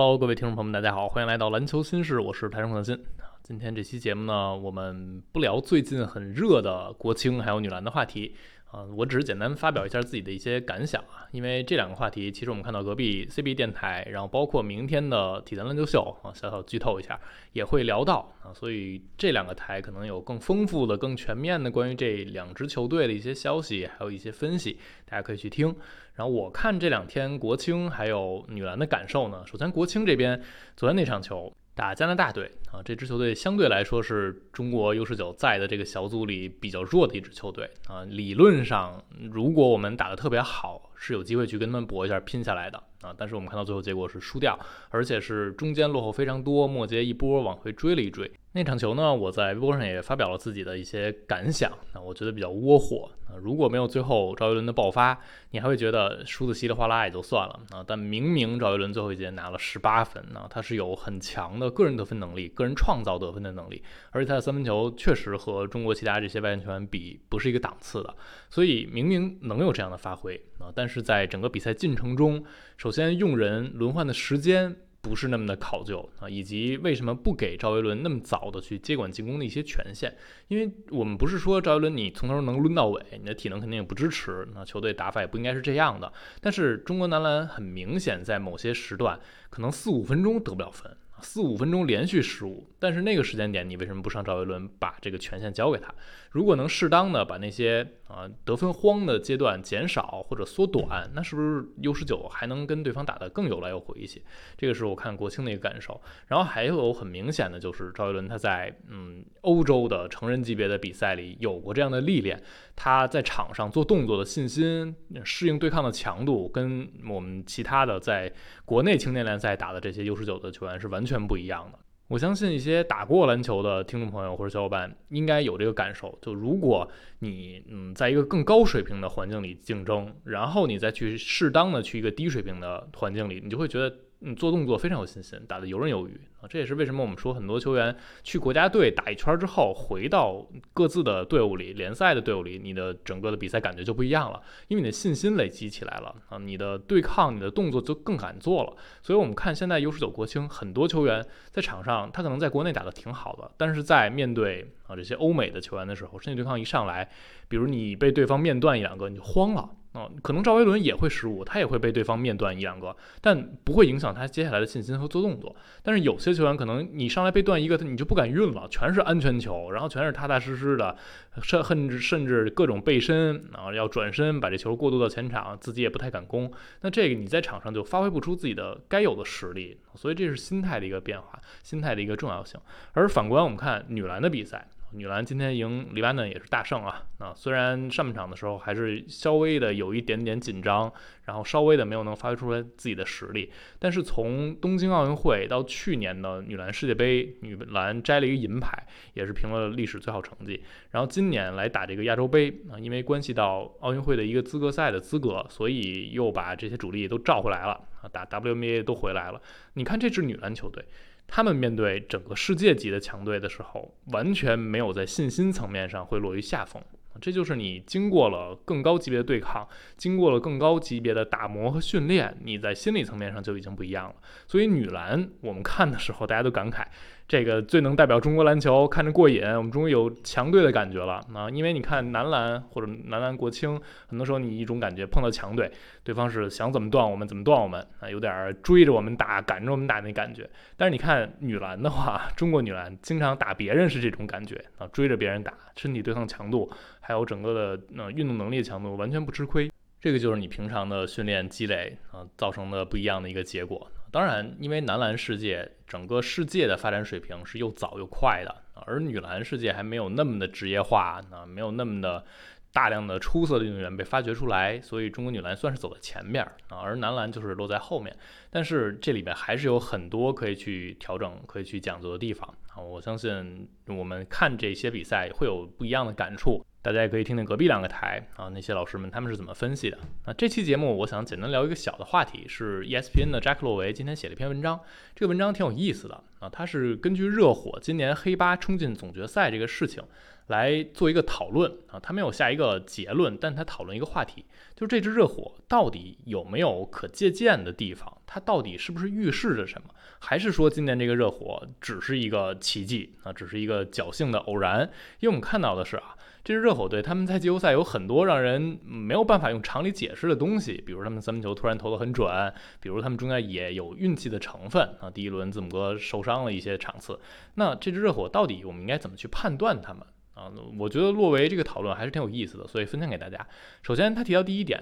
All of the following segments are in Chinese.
喽各位听众朋友们，大家好，欢迎来到篮球新事，我是台中可心。今天这期节目呢，我们不聊最近很热的国青还有女篮的话题。啊，我只是简单发表一下自己的一些感想啊，因为这两个话题，其实我们看到隔壁 CB 电台，然后包括明天的体坛篮球秀啊，小小剧透一下，也会聊到啊，所以这两个台可能有更丰富的、更全面的关于这两支球队的一些消息，还有一些分析，大家可以去听。然后我看这两天国青还有女篮的感受呢，首先国青这边昨天那场球。打加拿大队啊，这支球队相对来说是中国 U 十九在的这个小组里比较弱的一支球队啊。理论上，如果我们打得特别好，是有机会去跟他们搏一下、拼下来的啊。但是我们看到最后结果是输掉，而且是中间落后非常多，末节一波往回追了一追。那场球呢，我在微博上也发表了自己的一些感想，那我觉得比较窝火啊。如果没有最后赵一伦的爆发，你还会觉得输的稀里哗啦也就算了啊。但明明赵一伦最后一节拿了十八分呢，他是有很强的个人得分能力、个人创造得分的能力，而且他的三分球确实和中国其他这些外援球员比不是一个档次的，所以明明能有这样的发挥啊，但是在整个比赛进程中，首首先用人轮换的时间。不是那么的考究啊，以及为什么不给赵维伦那么早的去接管进攻的一些权限？因为我们不是说赵维伦你从头能抡到尾，你的体能肯定也不支持，那球队打法也不应该是这样的。但是中国男篮很明显在某些时段可能四五分钟得不了分。四五分钟连续失误，但是那个时间点你为什么不上赵维伦把这个权限交给他？如果能适当的把那些啊得分荒的阶段减少或者缩短，那是不是 U 十九还能跟对方打得更有来有回一些？这个是我看国青的一个感受。然后还有很明显的就是赵一伦他在嗯欧洲的成人级别的比赛里有过这样的历练，他在场上做动作的信心、适应对抗的强度，跟我们其他的在国内青年联赛打的这些 U 十九的球员是完。全不一样的，我相信一些打过篮球的听众朋友或者小伙伴应该有这个感受。就如果你嗯在一个更高水平的环境里竞争，然后你再去适当的去一个低水平的环境里，你就会觉得。嗯，做动作非常有信心，打得游刃有余啊！这也是为什么我们说很多球员去国家队打一圈之后，回到各自的队伍里、联赛的队伍里，你的整个的比赛感觉就不一样了，因为你的信心累积起来了啊！你的对抗、你的动作就更敢做了。所以，我们看现在 U 十九国青很多球员在场上，他可能在国内打得挺好的，但是在面对啊这些欧美的球员的时候，身体对抗一上来，比如你被对方面断一两个，你就慌了。啊，可能赵维伦也会失误，他也会被对方面断一两个，但不会影响他接下来的信心和做动作。但是有些球员可能你上来被断一个，你就不敢运了，全是安全球，然后全是踏踏实实的，甚甚至甚至各种背身啊，要转身把这球过渡到前场，自己也不太敢攻。那这个你在场上就发挥不出自己的该有的实力，所以这是心态的一个变化，心态的一个重要性。而反观我们看女篮的比赛。女篮今天赢黎巴嫩也是大胜啊！啊，虽然上半场的时候还是稍微的有一点点紧张，然后稍微的没有能发挥出来自己的实力，但是从东京奥运会到去年的女篮世界杯，女篮摘了一个银牌，也是评了历史最好成绩。然后今年来打这个亚洲杯啊，因为关系到奥运会的一个资格赛的资格，所以又把这些主力都召回来了啊，打 WNBA 都回来了。你看这支女篮球队。他们面对整个世界级的强队的时候，完全没有在信心层面上会落于下风。这就是你经过了更高级别的对抗，经过了更高级别的打磨和训练，你在心理层面上就已经不一样了。所以女篮我们看的时候，大家都感慨。这个最能代表中国篮球，看着过瘾。我们终于有强队的感觉了啊！因为你看男篮或者男篮国青，很多时候你一种感觉碰到强队，对方是想怎么断我们怎么断我们啊，有点追着我们打、赶着我们打那感觉。但是你看女篮的话，中国女篮经常打别人是这种感觉啊，追着别人打，身体对抗强度还有整个的呃运动能力强度完全不吃亏。这个就是你平常的训练积累啊造成的不一样的一个结果。当然，因为男篮世界整个世界的发展水平是又早又快的，而女篮世界还没有那么的职业化，啊，没有那么的大量的出色的运动员被发掘出来，所以中国女篮算是走在前面啊，而男篮就是落在后面。但是这里面还是有很多可以去调整、可以去讲究的地方啊！我相信我们看这些比赛会有不一样的感触。大家也可以听听隔壁两个台啊，那些老师们他们是怎么分析的。那这期节目我想简单聊一个小的话题，是 ESPN 的扎克洛维今天写了一篇文章，这个文章挺有意思的啊，他是根据热火今年黑八冲进总决赛这个事情来做一个讨论啊，他没有下一个结论，但他讨论一个话题，就是这支热火到底有没有可借鉴的地方。它到底是不是预示着什么？还是说今年这个热火只是一个奇迹啊，只是一个侥幸的偶然？因为我们看到的是啊，这支热火队他们在季后赛有很多让人没有办法用常理解释的东西，比如他们三分球突然投得很准，比如他们中间也有运气的成分啊。第一轮字母哥受伤了一些场次，那这支热火到底我们应该怎么去判断他们？啊，我觉得洛维这个讨论还是挺有意思的，所以分享给大家。首先，他提到第一点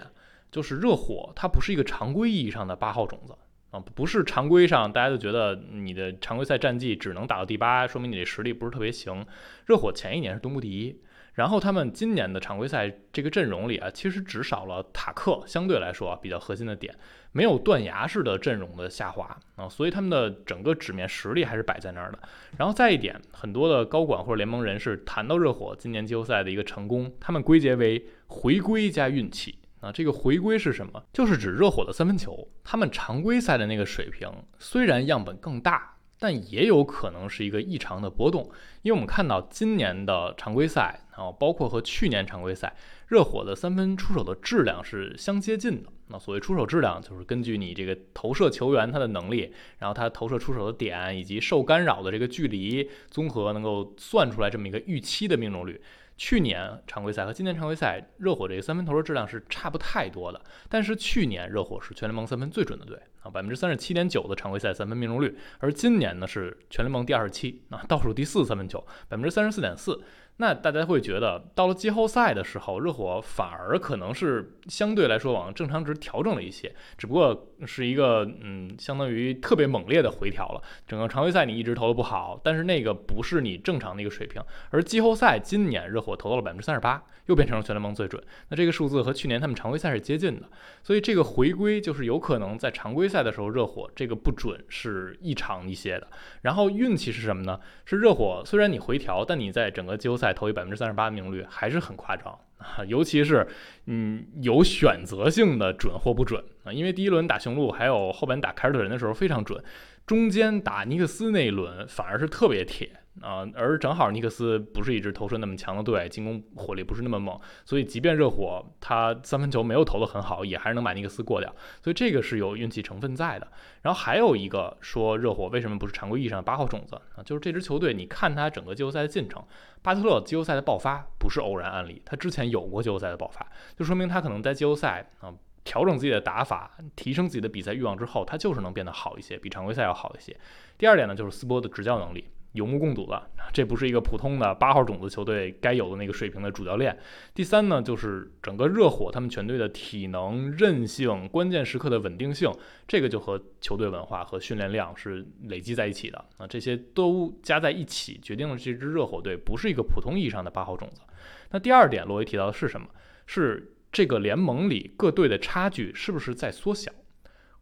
就是热火，它不是一个常规意义上的八号种子啊，不是常规上大家都觉得你的常规赛战绩只能打到第八，说明你这实力不是特别行。热火前一年是东部第一。然后他们今年的常规赛这个阵容里啊，其实只少了塔克，相对来说啊比较核心的点，没有断崖式的阵容的下滑啊，所以他们的整个纸面实力还是摆在那儿的。然后再一点，很多的高管或者联盟人士谈到热火今年季后赛的一个成功，他们归结为回归加运气啊。这个回归是什么？就是指热火的三分球，他们常规赛的那个水平虽然样本更大。但也有可能是一个异常的波动，因为我们看到今年的常规赛啊，包括和去年常规赛，热火的三分出手的质量是相接近的。那所谓出手质量，就是根据你这个投射球员他的能力，然后他投射出手的点以及受干扰的这个距离，综合能够算出来这么一个预期的命中率。去年常规赛和今年常规赛，热火这个三分投的质量是差不太多的。但是去年热火是全联盟三分最准的队啊，百分之三十七点九的常规赛三分命中率，而今年呢是全联盟第二十七啊，倒数第四三分球，百分之三十四点四。那大家会觉得，到了季后赛的时候，热火反而可能是相对来说往正常值调整了一些，只不过是一个嗯，相当于特别猛烈的回调了。整个常规赛你一直投的不好，但是那个不是你正常的一个水平。而季后赛今年热火投到了百分之三十八，又变成了全联盟最准。那这个数字和去年他们常规赛是接近的，所以这个回归就是有可能在常规赛的时候热火这个不准是异常一些的。然后运气是什么呢？是热火虽然你回调，但你在整个季后赛。投一百分之三十八的命中率还是很夸张啊，尤其是嗯有选择性的准或不准啊，因为第一轮打雄鹿，还有后边打凯尔特人的时候非常准，中间打尼克斯那一轮反而是特别铁。啊，而正好尼克斯不是一支投射那么强的队，进攻火力不是那么猛，所以即便热火他三分球没有投得很好，也还是能把尼克斯过掉，所以这个是有运气成分在的。然后还有一个说热火为什么不是常规意义上的八号种子啊？就是这支球队，你看他整个季后赛的进程，巴特勒季后赛的爆发不是偶然案例，他之前有过季后赛的爆发，就说明他可能在季后赛啊调整自己的打法，提升自己的比赛欲望之后，他就是能变得好一些，比常规赛要好一些。第二点呢，就是斯波的执教能力。有目共睹的，这不是一个普通的八号种子球队该有的那个水平的主教练。第三呢，就是整个热火他们全队的体能、韧性、关键时刻的稳定性，这个就和球队文化和训练量是累积在一起的啊，这些都加在一起，决定了这支热火队不是一个普通意义上的八号种子。那第二点，罗威提到的是什么？是这个联盟里各队的差距是不是在缩小？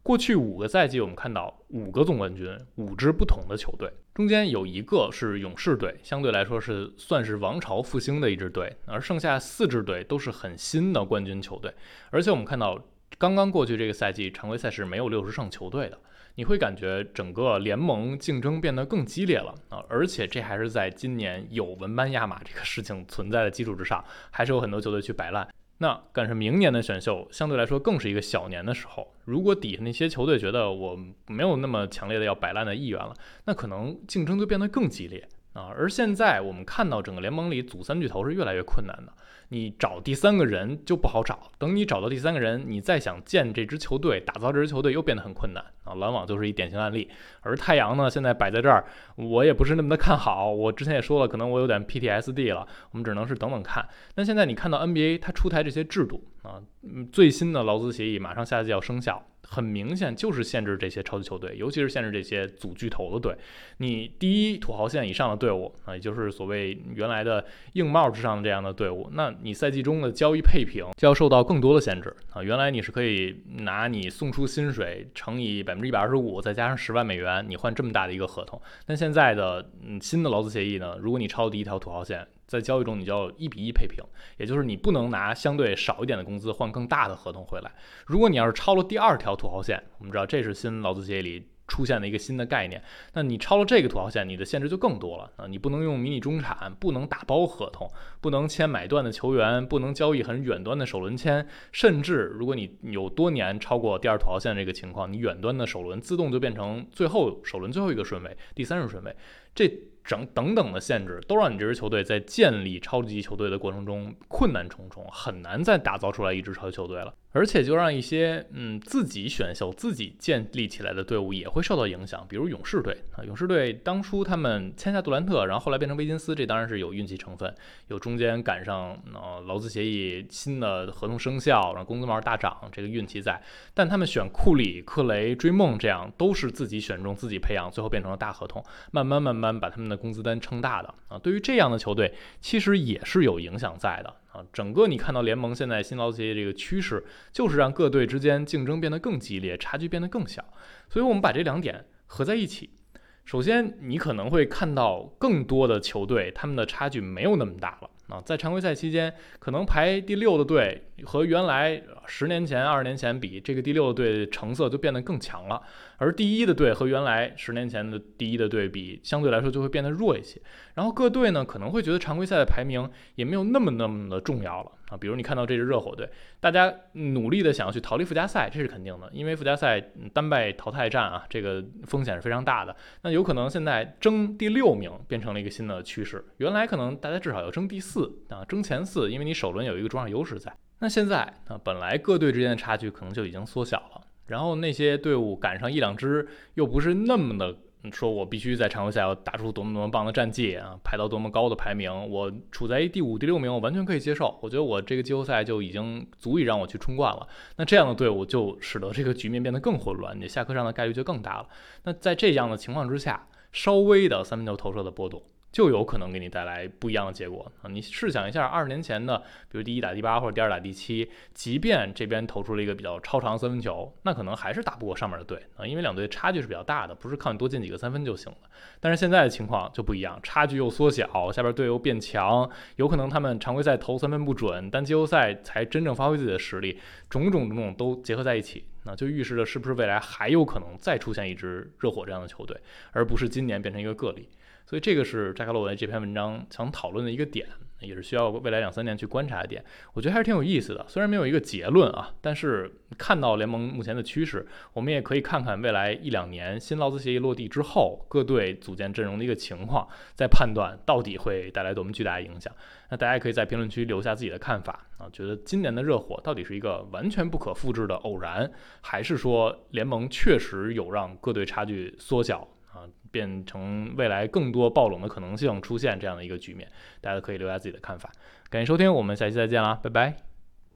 过去五个赛季，我们看到五个总冠军，五支不同的球队，中间有一个是勇士队，相对来说是算是王朝复兴的一支队，而剩下四支队都是很新的冠军球队。而且我们看到，刚刚过去这个赛季常规赛是没有六十胜球队的，你会感觉整个联盟竞争变得更激烈了啊！而且这还是在今年有文班亚马这个事情存在的基础之上，还是有很多球队去摆烂。那赶上明年的选秀，相对来说更是一个小年的时候。如果底下那些球队觉得我没有那么强烈的要摆烂的意愿了，那可能竞争就变得更激烈啊。而现在我们看到整个联盟里组三巨头是越来越困难的。你找第三个人就不好找，等你找到第三个人，你再想建这支球队、打造这支球队又变得很困难啊！篮网就是一典型案例，而太阳呢，现在摆在这儿，我也不是那么的看好。我之前也说了，可能我有点 PTSD 了，我们只能是等等看。那现在你看到 NBA 它出台这些制度啊，最新的劳资协议马上下季要生效。很明显就是限制这些超级球队，尤其是限制这些组巨头的队。你第一土豪线以上的队伍啊，也就是所谓原来的硬帽之上的这样的队伍，那你赛季中的交易配平就要受到更多的限制啊。原来你是可以拿你送出薪水乘以百分之一百二十五，再加上十万美元，你换这么大的一个合同。但现在的嗯新的劳资协议呢，如果你超第一条土豪线。在交易中，你就要一比一配平，也就是你不能拿相对少一点的工资换更大的合同回来。如果你要是超了第二条土豪线，我们知道这是新劳资协议里出现的一个新的概念。那你超了这个土豪线，你的限制就更多了啊！你不能用迷你中产，不能打包合同，不能签买断的球员，不能交易很远端的首轮签，甚至如果你有多年超过第二土豪线这个情况，你远端的首轮自动就变成最后首轮最后一个顺位，第三顺位。这整等等的限制，都让你这支球队在建立超级球队的过程中困难重重，很难再打造出来一支超级球队了。而且就让一些嗯自己选秀、自己建立起来的队伍也会受到影响，比如勇士队啊，勇士队当初他们签下杜兰特，然后后来变成威金斯，这当然是有运气成分，有中间赶上呃劳资协议新的合同生效，然后工资帽大涨这个运气在。但他们选库里、克雷、追梦这样都是自己选中、自己培养，最后变成了大合同，慢慢慢慢把他们的工资单撑大的啊。对于这样的球队，其实也是有影响在的。整个你看到联盟现在新劳资协议这个趋势，就是让各队之间竞争变得更激烈，差距变得更小。所以，我们把这两点合在一起，首先你可能会看到更多的球队，他们的差距没有那么大了。啊，在常规赛期间，可能排第六的队和原来十年前、二十年前比，这个第六的队成色就变得更强了；而第一的队和原来十年前的第一的队比，相对来说就会变得弱一些。然后各队呢，可能会觉得常规赛的排名也没有那么那么的重要了。啊，比如你看到这支热火队，大家努力的想要去逃离附加赛，这是肯定的，因为附加赛单败淘汰战啊，这个风险是非常大的。那有可能现在争第六名变成了一个新的趋势，原来可能大家至少要争第四啊，争前四，因为你首轮有一个主场优势在。那现在啊，本来各队之间的差距可能就已经缩小了，然后那些队伍赶上一两支又不是那么的。说我必须在常规赛要打出多么多么棒的战绩啊，排到多么高的排名，我处在第五、第六名，我完全可以接受。我觉得我这个季后赛就已经足以让我去冲冠了。那这样的队伍就使得这个局面变得更混乱，你下课上的概率就更大了。那在这样的情况之下，稍微的三分球投射的波动。就有可能给你带来不一样的结果啊！你试想一下，二十年前的，比如第一打第八或者第二打第七，即便这边投出了一个比较超长三分球，那可能还是打不过上面的队啊，因为两队差距是比较大的，不是靠你多进几个三分就行了。但是现在的情况就不一样，差距又缩小，下边队又变强，有可能他们常规赛投三分不准，但季后赛才真正发挥自己的实力，种种种种都结合在一起，那就预示着是不是未来还有可能再出现一支热火这样的球队，而不是今年变成一个个例。所以这个是扎克洛维这篇文章想讨论的一个点，也是需要未来两三年去观察的点。我觉得还是挺有意思的，虽然没有一个结论啊，但是看到联盟目前的趋势，我们也可以看看未来一两年新劳资协议落地之后，各队组建阵容的一个情况，再判断到底会带来多么巨大的影响。那大家可以在评论区留下自己的看法啊，觉得今年的热火到底是一个完全不可复制的偶然，还是说联盟确实有让各队差距缩小？变成未来更多暴冷的可能性出现这样的一个局面，大家可以留下自己的看法。感谢收听，我们下期再见啦，拜拜。